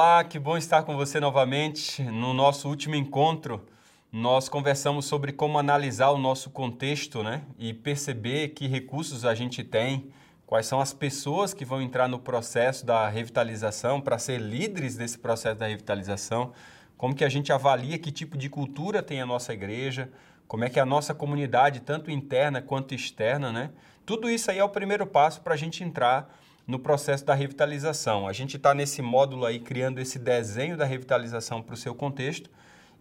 Olá, que bom estar com você novamente. No nosso último encontro, nós conversamos sobre como analisar o nosso contexto né? e perceber que recursos a gente tem, quais são as pessoas que vão entrar no processo da revitalização para ser líderes desse processo da revitalização, como que a gente avalia que tipo de cultura tem a nossa igreja, como é que a nossa comunidade, tanto interna quanto externa, né? Tudo isso aí é o primeiro passo para a gente entrar no processo da revitalização. A gente está nesse módulo aí criando esse desenho da revitalização para o seu contexto.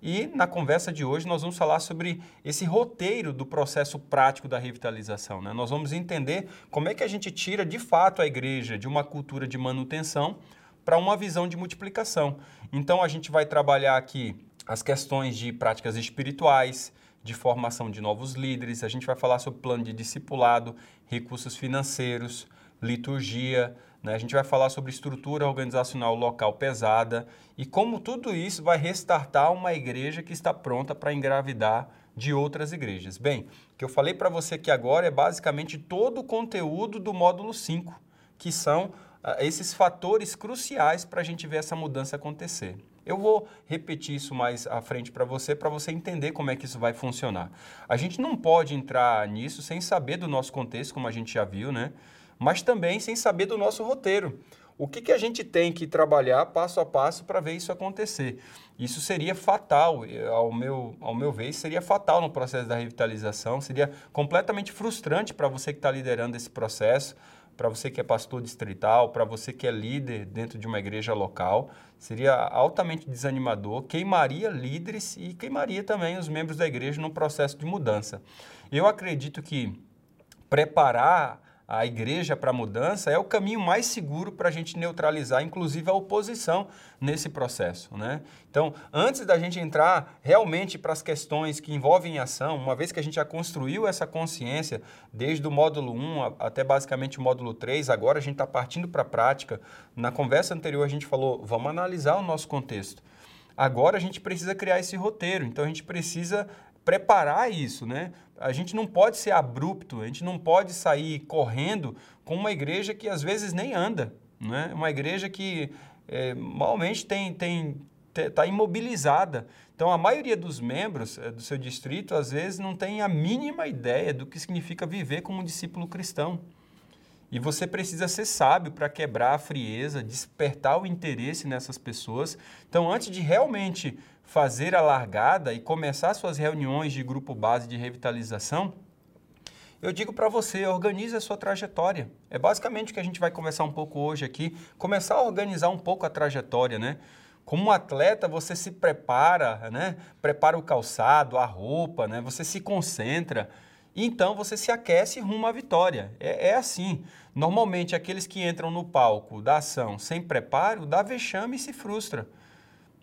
E na conversa de hoje nós vamos falar sobre esse roteiro do processo prático da revitalização. Né? Nós vamos entender como é que a gente tira de fato a igreja de uma cultura de manutenção para uma visão de multiplicação. Então a gente vai trabalhar aqui as questões de práticas espirituais, de formação de novos líderes, a gente vai falar sobre plano de discipulado, recursos financeiros, liturgia, né? a gente vai falar sobre estrutura organizacional local pesada e como tudo isso vai restartar uma igreja que está pronta para engravidar de outras igrejas. Bem, o que eu falei para você aqui agora é basicamente todo o conteúdo do módulo 5, que são uh, esses fatores cruciais para a gente ver essa mudança acontecer. Eu vou repetir isso mais à frente para você, para você entender como é que isso vai funcionar. A gente não pode entrar nisso sem saber do nosso contexto, como a gente já viu, né? Mas também sem saber do nosso roteiro. O que, que a gente tem que trabalhar passo a passo para ver isso acontecer? Isso seria fatal, ao meu, ao meu ver, seria fatal no processo da revitalização, seria completamente frustrante para você que está liderando esse processo, para você que é pastor distrital, para você que é líder dentro de uma igreja local, seria altamente desanimador, queimaria líderes e queimaria também os membros da igreja no processo de mudança. Eu acredito que preparar a igreja para a mudança é o caminho mais seguro para a gente neutralizar, inclusive, a oposição nesse processo. Né? Então, antes da gente entrar realmente para as questões que envolvem ação, uma vez que a gente já construiu essa consciência desde o módulo 1 até basicamente o módulo 3, agora a gente está partindo para a prática. Na conversa anterior a gente falou, vamos analisar o nosso contexto. Agora a gente precisa criar esse roteiro, então a gente precisa preparar isso, né? A gente não pode ser abrupto, a gente não pode sair correndo com uma igreja que às vezes nem anda, né? Uma igreja que é, malmente tem tem está imobilizada. Então, a maioria dos membros é, do seu distrito, às vezes, não tem a mínima ideia do que significa viver como um discípulo cristão. E você precisa ser sábio para quebrar a frieza, despertar o interesse nessas pessoas. Então, antes de realmente fazer a largada e começar suas reuniões de grupo base de revitalização, eu digo para você, organize a sua trajetória. É basicamente o que a gente vai conversar um pouco hoje aqui, começar a organizar um pouco a trajetória, né? Como um atleta, você se prepara, né? Prepara o calçado, a roupa, né? Você se concentra e então você se aquece rumo à vitória. É, é, assim. Normalmente, aqueles que entram no palco da ação sem preparo, dá vexame e se frustra.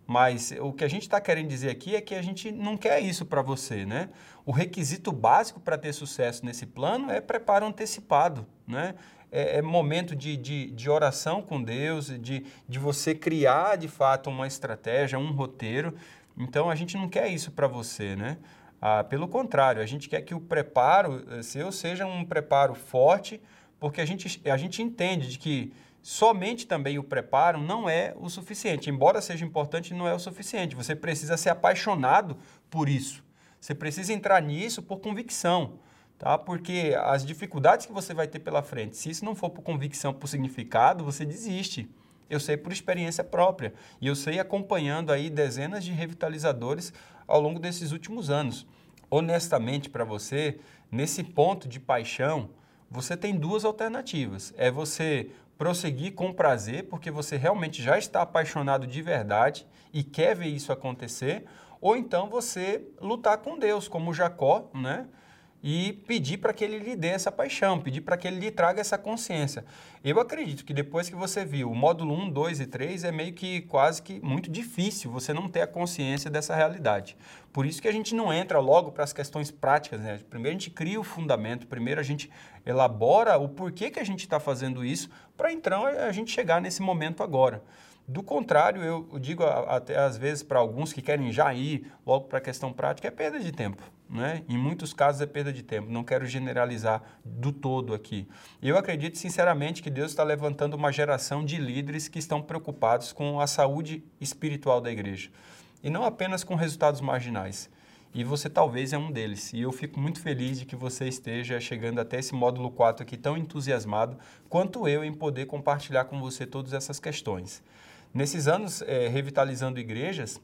Mas o que a gente está querendo dizer aqui é que a gente não quer isso para você, né? O requisito básico para ter sucesso nesse plano é preparo antecipado, né? É, é momento de, de, de, oração com Deus, de, de você criar de fato uma estratégia, um roteiro. Então a gente não quer isso para você, né? Ah, pelo contrário, a gente quer que o preparo eh, seu seja um preparo forte, porque a gente, a gente entende de que somente também o preparo não é o suficiente. Embora seja importante, não é o suficiente. Você precisa ser apaixonado por isso. Você precisa entrar nisso por convicção, tá? Porque as dificuldades que você vai ter pela frente, se isso não for por convicção, por significado, você desiste. Eu sei por experiência própria e eu sei acompanhando aí dezenas de revitalizadores ao longo desses últimos anos. Honestamente para você, nesse ponto de paixão, você tem duas alternativas. É você prosseguir com prazer, porque você realmente já está apaixonado de verdade e quer ver isso acontecer, ou então você lutar com Deus, como Jacó, né? E pedir para que ele lhe dê essa paixão, pedir para que ele lhe traga essa consciência. Eu acredito que depois que você viu o módulo 1, 2 e 3, é meio que quase que muito difícil você não ter a consciência dessa realidade. Por isso que a gente não entra logo para as questões práticas. Né? Primeiro a gente cria o fundamento, primeiro a gente elabora o porquê que a gente está fazendo isso, para então a gente chegar nesse momento agora. Do contrário, eu digo até às vezes para alguns que querem já ir logo para a questão prática, é perda de tempo. Né? Em muitos casos é perda de tempo. Não quero generalizar do todo aqui. Eu acredito sinceramente que Deus está levantando uma geração de líderes que estão preocupados com a saúde espiritual da igreja e não apenas com resultados marginais. E você talvez é um deles. E eu fico muito feliz de que você esteja chegando até esse módulo 4 aqui tão entusiasmado quanto eu em poder compartilhar com você todas essas questões. Nesses anos é, revitalizando igrejas,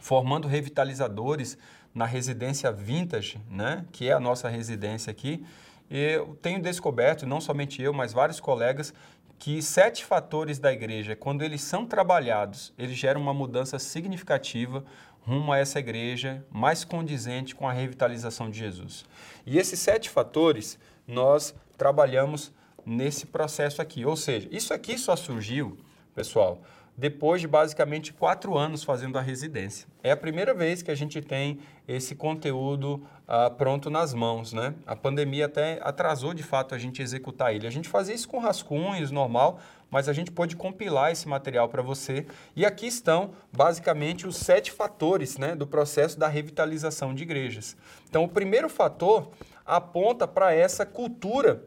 formando revitalizadores na residência Vintage, né, que é a nossa residência aqui, eu tenho descoberto, não somente eu, mas vários colegas, que sete fatores da igreja, quando eles são trabalhados, eles geram uma mudança significativa rumo a essa igreja mais condizente com a revitalização de Jesus. E esses sete fatores nós trabalhamos nesse processo aqui. Ou seja, isso aqui só surgiu, pessoal, depois de basicamente quatro anos fazendo a residência. É a primeira vez que a gente tem esse conteúdo uh, pronto nas mãos, né? A pandemia até atrasou de fato a gente executar ele. A gente fazia isso com rascunhos, normal, mas a gente pôde compilar esse material para você. E aqui estão basicamente os sete fatores né, do processo da revitalização de igrejas. Então, o primeiro fator aponta para essa cultura,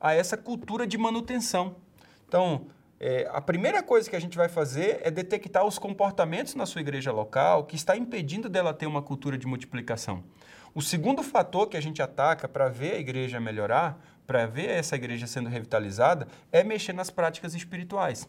a essa cultura de manutenção. Então, é, a primeira coisa que a gente vai fazer é detectar os comportamentos na sua igreja local que está impedindo dela ter uma cultura de multiplicação. O segundo fator que a gente ataca para ver a igreja melhorar, para ver essa igreja sendo revitalizada, é mexer nas práticas espirituais.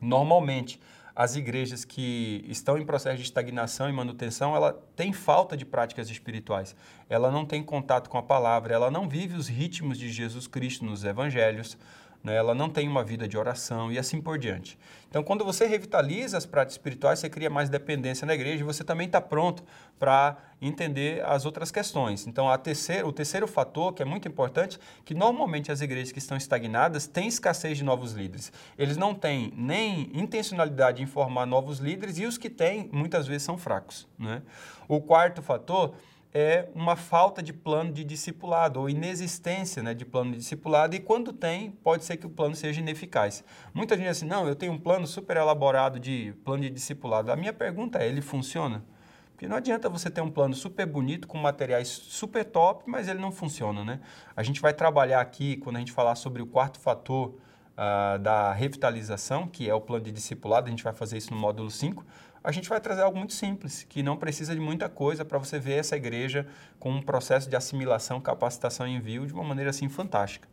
Normalmente, as igrejas que estão em processo de estagnação e manutenção, ela tem falta de práticas espirituais. Ela não tem contato com a palavra, ela não vive os ritmos de Jesus Cristo nos evangelhos né? ela não tem uma vida de oração e assim por diante. Então, quando você revitaliza as práticas espirituais, você cria mais dependência na igreja e você também está pronto para entender as outras questões. Então, o terceiro fator, que é muito importante, que normalmente as igrejas que estão estagnadas têm escassez de novos líderes. Eles não têm nem intencionalidade em formar novos líderes e os que têm, muitas vezes, são fracos. Né? O quarto fator é uma falta de plano de discipulado ou inexistência né, de plano de discipulado e quando tem, pode ser que o plano seja ineficaz. Muita gente diz assim, não, eu tenho um plano super elaborado de plano de discipulado. A minha pergunta é, ele funciona? Porque não adianta você ter um plano super bonito, com materiais super top, mas ele não funciona, né? A gente vai trabalhar aqui, quando a gente falar sobre o quarto fator uh, da revitalização, que é o plano de discipulado, a gente vai fazer isso no módulo 5, a gente vai trazer algo muito simples, que não precisa de muita coisa para você ver essa igreja com um processo de assimilação, capacitação e envio de uma maneira assim fantástica.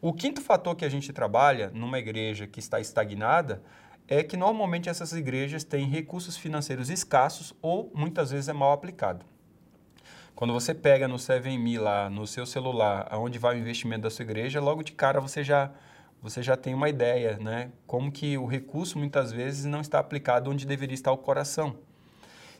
O quinto fator que a gente trabalha numa igreja que está estagnada é que normalmente essas igrejas têm recursos financeiros escassos ou muitas vezes é mal aplicado. Quando você pega no 7Me lá, no seu celular, aonde vai o investimento da sua igreja, logo de cara você já você já tem uma ideia, né? Como que o recurso muitas vezes não está aplicado onde deveria estar o coração.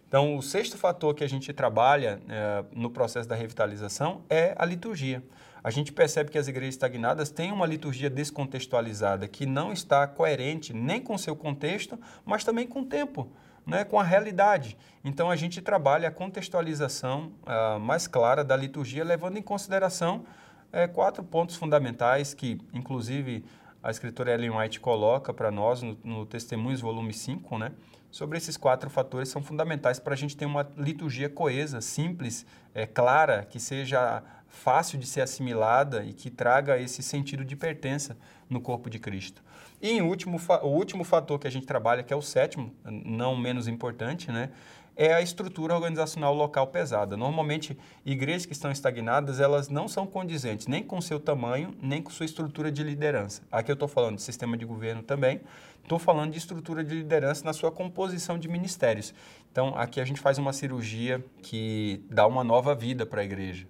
Então, o sexto fator que a gente trabalha é, no processo da revitalização é a liturgia. A gente percebe que as igrejas estagnadas têm uma liturgia descontextualizada, que não está coerente nem com o seu contexto, mas também com o tempo, né, com a realidade. Então, a gente trabalha a contextualização uh, mais clara da liturgia, levando em consideração é, quatro pontos fundamentais que, inclusive, a escritora Ellen White coloca para nós no, no Testemunhos, volume 5, né? Sobre esses quatro fatores são fundamentais para a gente ter uma liturgia coesa, simples, é, clara, que seja fácil de ser assimilada e que traga esse sentido de pertença no corpo de Cristo. E em último, o último fator que a gente trabalha, que é o sétimo, não menos importante, né? É a estrutura organizacional local pesada. Normalmente, igrejas que estão estagnadas, elas não são condizentes nem com seu tamanho, nem com sua estrutura de liderança. Aqui eu estou falando de sistema de governo também, estou falando de estrutura de liderança na sua composição de ministérios. Então, aqui a gente faz uma cirurgia que dá uma nova vida para a igreja.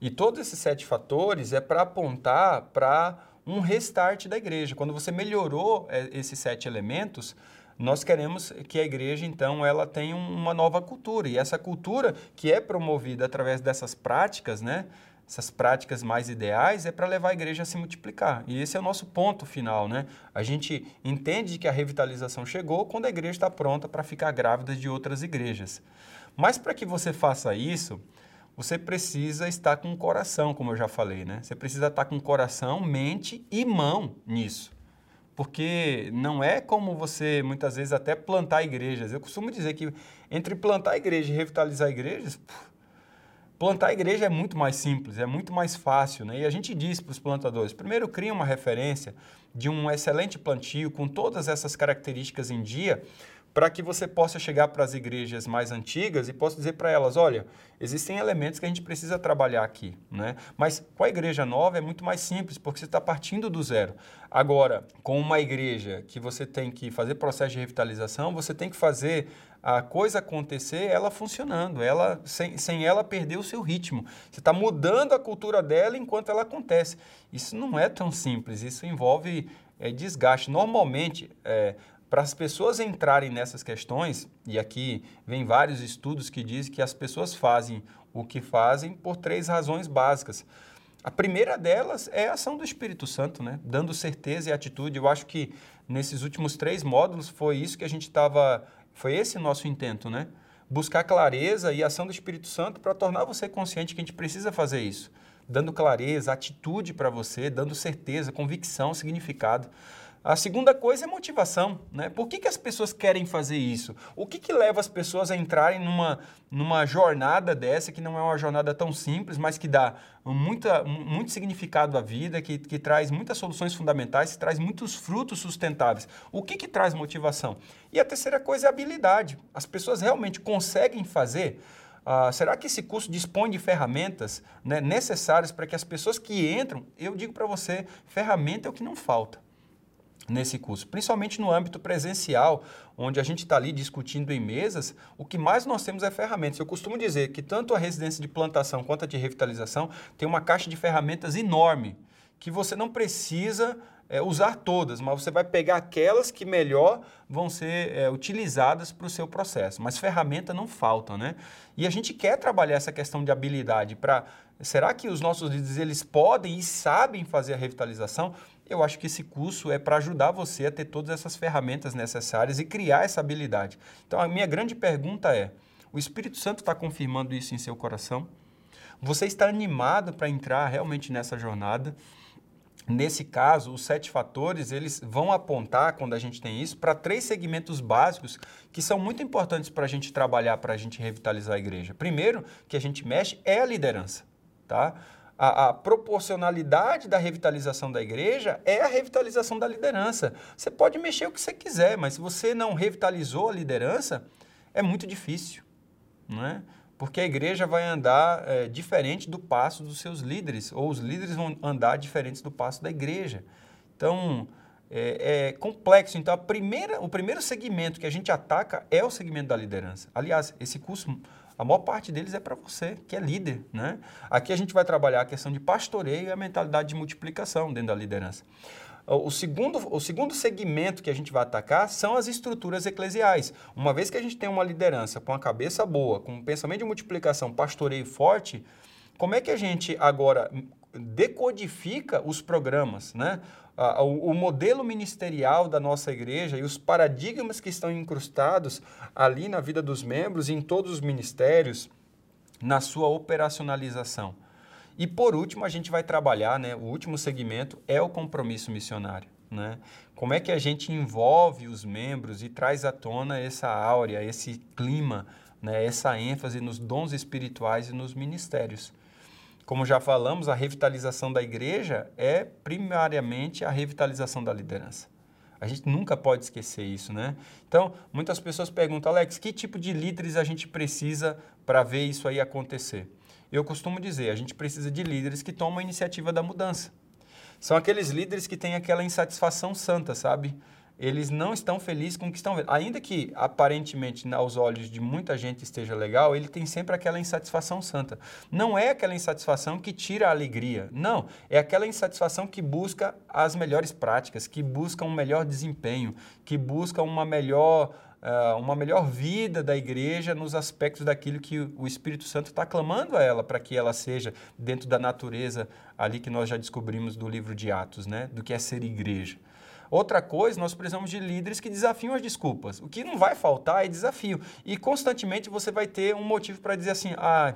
E todos esses sete fatores é para apontar para um restart da igreja. Quando você melhorou é, esses sete elementos, nós queremos que a igreja, então, ela tenha uma nova cultura. E essa cultura que é promovida através dessas práticas, né? Essas práticas mais ideais é para levar a igreja a se multiplicar. E esse é o nosso ponto final, né? A gente entende que a revitalização chegou quando a igreja está pronta para ficar grávida de outras igrejas. Mas para que você faça isso, você precisa estar com o coração, como eu já falei, né? Você precisa estar com coração, mente e mão nisso porque não é como você muitas vezes até plantar igrejas. Eu costumo dizer que entre plantar igreja e revitalizar igrejas, Plantar igreja é muito mais simples, é muito mais fácil, né? E a gente diz para os plantadores: primeiro, cria uma referência de um excelente plantio com todas essas características em dia, para que você possa chegar para as igrejas mais antigas e possa dizer para elas, olha, existem elementos que a gente precisa trabalhar aqui, né? Mas com a igreja nova é muito mais simples, porque você está partindo do zero. Agora, com uma igreja que você tem que fazer processo de revitalização, você tem que fazer a coisa acontecer, ela funcionando, ela sem, sem ela perder o seu ritmo. Você está mudando a cultura dela enquanto ela acontece. Isso não é tão simples, isso envolve é, desgaste. Normalmente, é, para as pessoas entrarem nessas questões, e aqui vem vários estudos que dizem que as pessoas fazem o que fazem por três razões básicas. A primeira delas é a ação do Espírito Santo, né? dando certeza e atitude. Eu acho que nesses últimos três módulos foi isso que a gente estava foi esse nosso intento, né? Buscar clareza e ação do Espírito Santo para tornar você consciente que a gente precisa fazer isso. Dando clareza, atitude para você, dando certeza, convicção, significado. A segunda coisa é motivação. Né? Por que, que as pessoas querem fazer isso? O que, que leva as pessoas a entrarem numa, numa jornada dessa, que não é uma jornada tão simples, mas que dá muita, muito significado à vida, que, que traz muitas soluções fundamentais, que traz muitos frutos sustentáveis? O que, que traz motivação? E a terceira coisa é habilidade. As pessoas realmente conseguem fazer. Uh, será que esse curso dispõe de ferramentas né, necessárias para que as pessoas que entram, eu digo para você, ferramenta é o que não falta nesse curso, principalmente no âmbito presencial, onde a gente está ali discutindo em mesas, o que mais nós temos é ferramentas. Eu costumo dizer que tanto a residência de plantação quanto a de revitalização tem uma caixa de ferramentas enorme, que você não precisa é, usar todas, mas você vai pegar aquelas que melhor vão ser é, utilizadas para o seu processo. Mas ferramenta não falta, né? E a gente quer trabalhar essa questão de habilidade para... Será que os nossos líderes eles podem e sabem fazer a revitalização? Eu acho que esse curso é para ajudar você a ter todas essas ferramentas necessárias e criar essa habilidade. Então, a minha grande pergunta é: o Espírito Santo está confirmando isso em seu coração? Você está animado para entrar realmente nessa jornada? Nesse caso, os sete fatores, eles vão apontar, quando a gente tem isso, para três segmentos básicos que são muito importantes para a gente trabalhar, para a gente revitalizar a igreja. Primeiro, que a gente mexe é a liderança, tá? A, a, proporcionalidade da revitalização da igreja é a revitalização da liderança. Você pode mexer o que você quiser, mas se você não revitalizou a liderança, é muito difícil, não é? Porque a igreja vai andar é, diferente do passo dos seus líderes, ou os líderes vão andar diferentes do passo da igreja. Então, é, é, complexo. Então, primeira, o primeiro segmento que a gente ataca é o segmento da liderança. Aliás, esse curso a maior parte deles é para você, que é líder. Né? Aqui a gente vai trabalhar a questão de pastoreio e a mentalidade de multiplicação dentro da liderança. O segundo, o segundo segmento que a gente vai atacar são as estruturas eclesiais. Uma vez que a gente tem uma liderança com a cabeça boa, com um pensamento de multiplicação, pastoreio forte, como é que a gente agora decodifica os programas, né? o, modelo ministerial da nossa igreja e os paradigmas que estão incrustados ali na vida dos membros, em todos os ministérios, na sua operacionalização. E por último, a gente vai trabalhar, né, o último segmento é o compromisso missionário. Né? Como é que a gente envolve os membros e traz à tona essa áurea, esse clima, né, essa ênfase nos dons espirituais e nos ministérios. Como já falamos, a revitalização da igreja é primariamente a revitalização da liderança. A gente nunca pode esquecer isso, né? Então, muitas pessoas perguntam, Alex, que tipo de líderes a gente precisa para ver isso aí acontecer? Eu costumo dizer, a gente precisa de líderes que tomam a iniciativa da mudança. São aqueles líderes que têm aquela insatisfação santa, sabe? Eles não estão felizes com o que estão vendo. Ainda que aparentemente aos olhos de muita gente esteja legal, ele tem sempre aquela insatisfação santa. Não é aquela insatisfação que tira a alegria, não, é aquela insatisfação que busca as melhores práticas, que busca um melhor desempenho, que busca uma melhor Uh, uma melhor vida da igreja nos aspectos daquilo que o Espírito Santo está clamando a ela para que ela seja dentro da natureza ali que nós já descobrimos do livro de Atos, né? Do que é ser igreja. Outra coisa, nós precisamos de líderes que desafiam as desculpas. O que não vai faltar é desafio. E constantemente você vai ter um motivo para dizer assim: ah,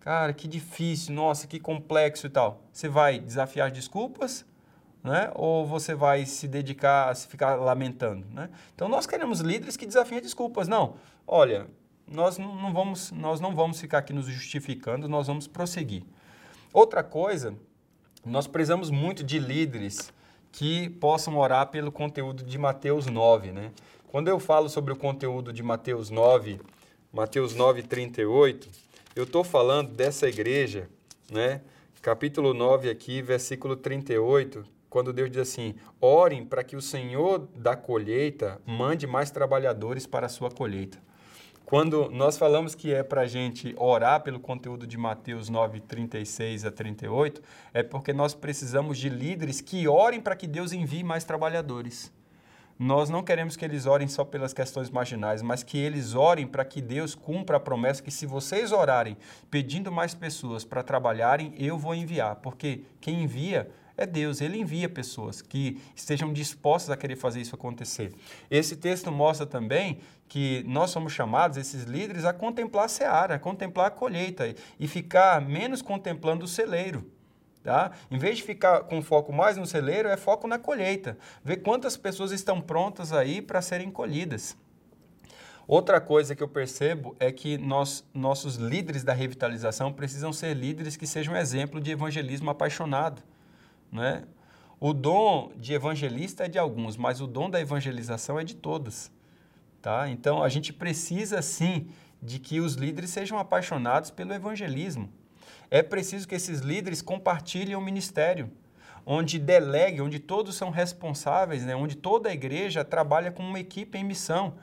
cara, que difícil, nossa, que complexo e tal. Você vai desafiar as desculpas, né? ou você vai se dedicar a se ficar lamentando. Né? Então nós queremos líderes que desafiem as desculpas. Não, olha, nós não vamos, nós não vamos ficar aqui nos justificando, nós vamos prosseguir. Outra coisa, nós precisamos muito de líderes que possam orar pelo conteúdo de Mateus 9, né? Quando eu falo sobre o conteúdo de Mateus 9, Mateus 9, 38, eu estou falando dessa igreja, né? Capítulo 9 aqui, versículo 38, quando Deus diz assim: orem para que o Senhor da colheita mande mais trabalhadores para a sua colheita. Quando nós falamos que é para a gente orar pelo conteúdo de Mateus 9, 36 a 38, é porque nós precisamos de líderes que orem para que Deus envie mais trabalhadores. Nós não queremos que eles orem só pelas questões marginais, mas que eles orem para que Deus cumpra a promessa que se vocês orarem pedindo mais pessoas para trabalharem, eu vou enviar. Porque quem envia é Deus, ele envia pessoas que estejam dispostas a querer fazer isso acontecer. Esse texto mostra também que nós somos chamados, esses líderes, a contemplar a seara, a contemplar a colheita e ficar menos contemplando o celeiro. Tá? Em vez de ficar com foco mais no celeiro, é foco na colheita. Ver quantas pessoas estão prontas aí para serem colhidas. Outra coisa que eu percebo é que nós, nossos líderes da revitalização precisam ser líderes que sejam exemplo de evangelismo apaixonado. Né? O dom de evangelista é de alguns, mas o dom da evangelização é de todos. Tá? Então a gente precisa sim de que os líderes sejam apaixonados pelo evangelismo. É preciso que esses líderes compartilhem o ministério, onde delegue, onde todos são responsáveis, né? onde toda a igreja trabalha como uma equipe em missão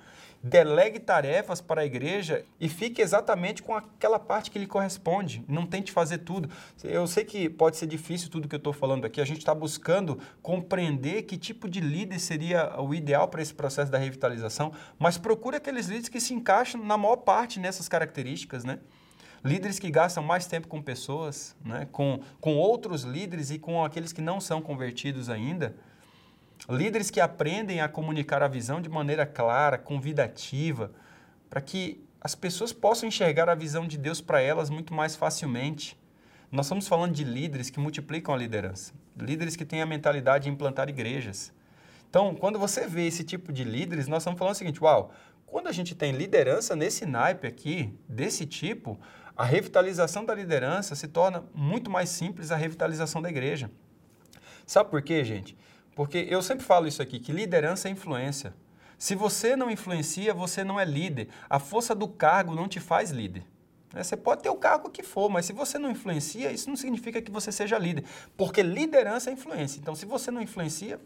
delegue tarefas para a igreja e fique exatamente com aquela parte que lhe corresponde. Não tente fazer tudo. Eu sei que pode ser difícil tudo que eu estou falando aqui. A gente está buscando compreender que tipo de líder seria o ideal para esse processo da revitalização, mas procure aqueles líderes que se encaixam na maior parte nessas características, né? Líderes que gastam mais tempo com pessoas, né? com, com outros líderes e com aqueles que não são convertidos ainda. Líderes que aprendem a comunicar a visão de maneira clara, convidativa, para que as pessoas possam enxergar a visão de Deus para elas muito mais facilmente. Nós estamos falando de líderes que multiplicam a liderança, líderes que têm a mentalidade de implantar igrejas. Então, quando você vê esse tipo de líderes, nós estamos falando o seguinte: uau, quando a gente tem liderança nesse naipe aqui, desse tipo, a revitalização da liderança se torna muito mais simples a revitalização da igreja. Sabe por quê, gente? Porque eu sempre falo isso aqui, que liderança é influência. Se você não influencia, você não é líder. A força do cargo não te faz líder. Né? Você pode ter o cargo que for, mas se você não influencia, isso não significa que você seja líder. Porque liderança é influência. Então, se você não influencia,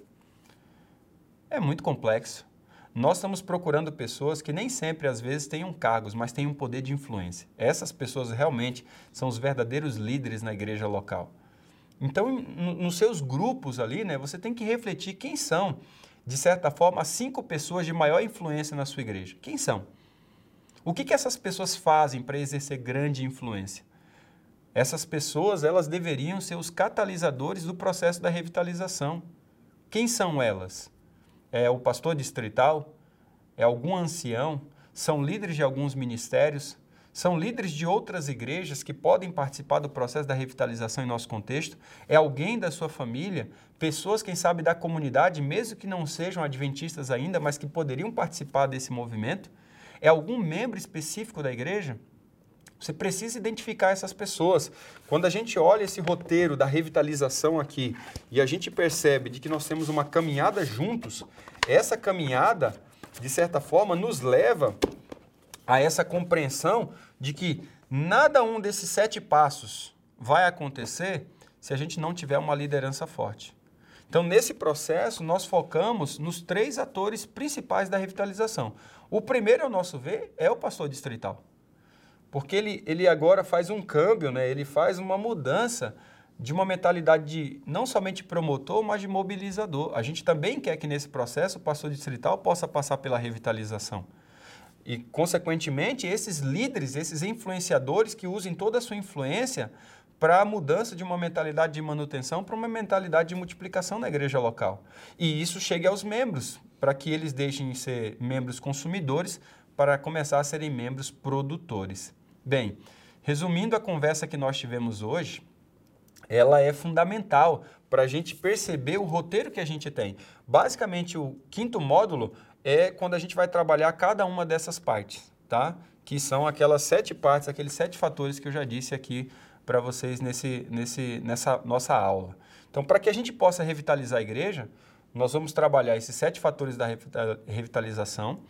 é muito complexo. Nós estamos procurando pessoas que nem sempre, às vezes, tenham cargos, mas têm um poder de influência. Essas pessoas realmente são os verdadeiros líderes na igreja local. Então, nos seus grupos ali, né, você tem que refletir quem são, de certa forma, as cinco pessoas de maior influência na sua igreja. Quem são? O que, que essas pessoas fazem para exercer grande influência? Essas pessoas, elas deveriam ser os catalisadores do processo da revitalização. Quem são elas? É o pastor distrital? É algum ancião? São líderes de alguns ministérios? São líderes de outras igrejas que podem participar do processo da revitalização em nosso contexto. É alguém da sua família, pessoas, quem sabe, da comunidade, mesmo que não sejam adventistas ainda, mas que poderiam participar desse movimento. É algum membro específico da igreja? Você precisa identificar essas pessoas. Quando a gente olha esse roteiro da revitalização aqui e a gente percebe de que nós temos uma caminhada juntos, essa caminhada, de certa forma, nos leva a essa compreensão de que nada um desses sete passos vai acontecer se a gente não tiver uma liderança forte. Então, nesse processo, nós focamos nos três atores principais da revitalização. O primeiro, ao nosso ver, é o pastor distrital. Porque ele, ele agora faz um câmbio, né? ele faz uma mudança de uma mentalidade de não somente promotor, mas de mobilizador. A gente também quer que nesse processo o pastor distrital possa passar pela revitalização. E, consequentemente, esses líderes, esses influenciadores que usem toda a sua influência para a mudança de uma mentalidade de manutenção para uma mentalidade de multiplicação na igreja local. E isso chegue aos membros, para que eles deixem de ser membros consumidores para começar a serem membros produtores. Bem, resumindo a conversa que nós tivemos hoje, ela é fundamental para a gente perceber o roteiro que a gente tem. Basicamente, o quinto módulo é quando a gente vai trabalhar cada uma dessas partes, tá? que são aquelas sete partes, aqueles sete fatores que eu já disse aqui para vocês nesse, nesse, nessa nossa aula. Então, para que a gente possa revitalizar a igreja, nós vamos trabalhar esses sete fatores da revitalização,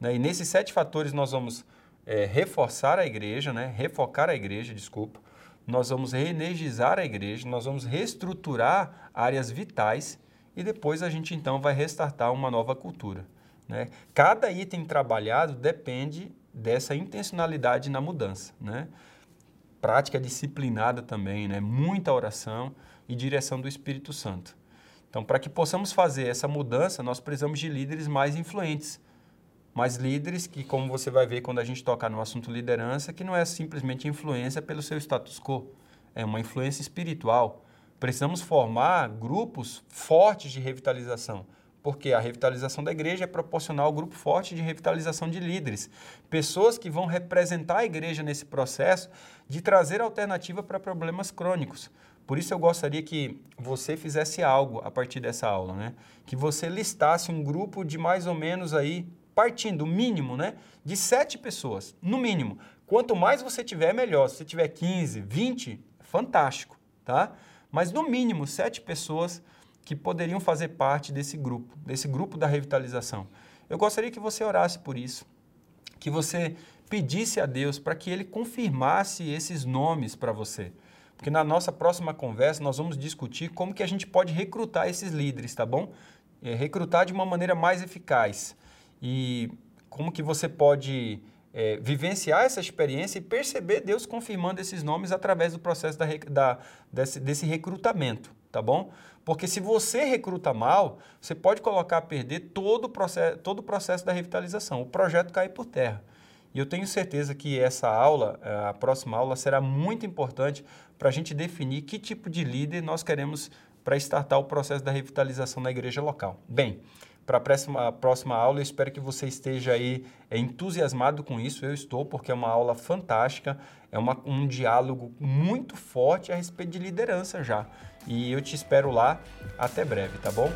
né? e nesses sete fatores nós vamos é, reforçar a igreja, né? refocar a igreja, desculpa, nós vamos reenergizar a igreja, nós vamos reestruturar áreas vitais e depois a gente então vai restartar uma nova cultura. Né? Cada item trabalhado depende dessa intencionalidade na mudança. Né? Prática disciplinada também, né? muita oração e direção do Espírito Santo. Então, para que possamos fazer essa mudança, nós precisamos de líderes mais influentes. Mais líderes que, como você vai ver quando a gente tocar no assunto liderança, que não é simplesmente influência pelo seu status quo, é uma influência espiritual. Precisamos formar grupos fortes de revitalização porque a revitalização da igreja é proporcional ao grupo forte de revitalização de líderes. Pessoas que vão representar a igreja nesse processo de trazer alternativa para problemas crônicos. Por isso eu gostaria que você fizesse algo a partir dessa aula, né? Que você listasse um grupo de mais ou menos aí, partindo, mínimo, né? De sete pessoas, no mínimo. Quanto mais você tiver, melhor. Se você tiver 15, 20, fantástico, tá? Mas no mínimo sete pessoas que poderiam fazer parte desse grupo, desse grupo da revitalização. Eu gostaria que você orasse por isso, que você pedisse a Deus para que Ele confirmasse esses nomes para você. Porque na nossa próxima conversa nós vamos discutir como que a gente pode recrutar esses líderes, tá bom? É, recrutar de uma maneira mais eficaz. E como que você pode é, vivenciar essa experiência e perceber Deus confirmando esses nomes através do processo da, da, desse, desse recrutamento, tá bom? Porque se você recruta mal, você pode colocar a perder todo o processo, todo o processo da revitalização. O projeto cai por terra. E eu tenho certeza que essa aula, eh, a próxima aula, será muito importante para a gente definir que tipo de líder nós queremos para startar o processo da revitalização na igreja local. Bem, para a próxima, próxima aula, eu espero que você esteja aí é, entusiasmado com isso. Eu estou, porque é uma aula fantástica, é uma, um diálogo muito forte a respeito de liderança já. E eu te espero lá. Até breve, tá bom?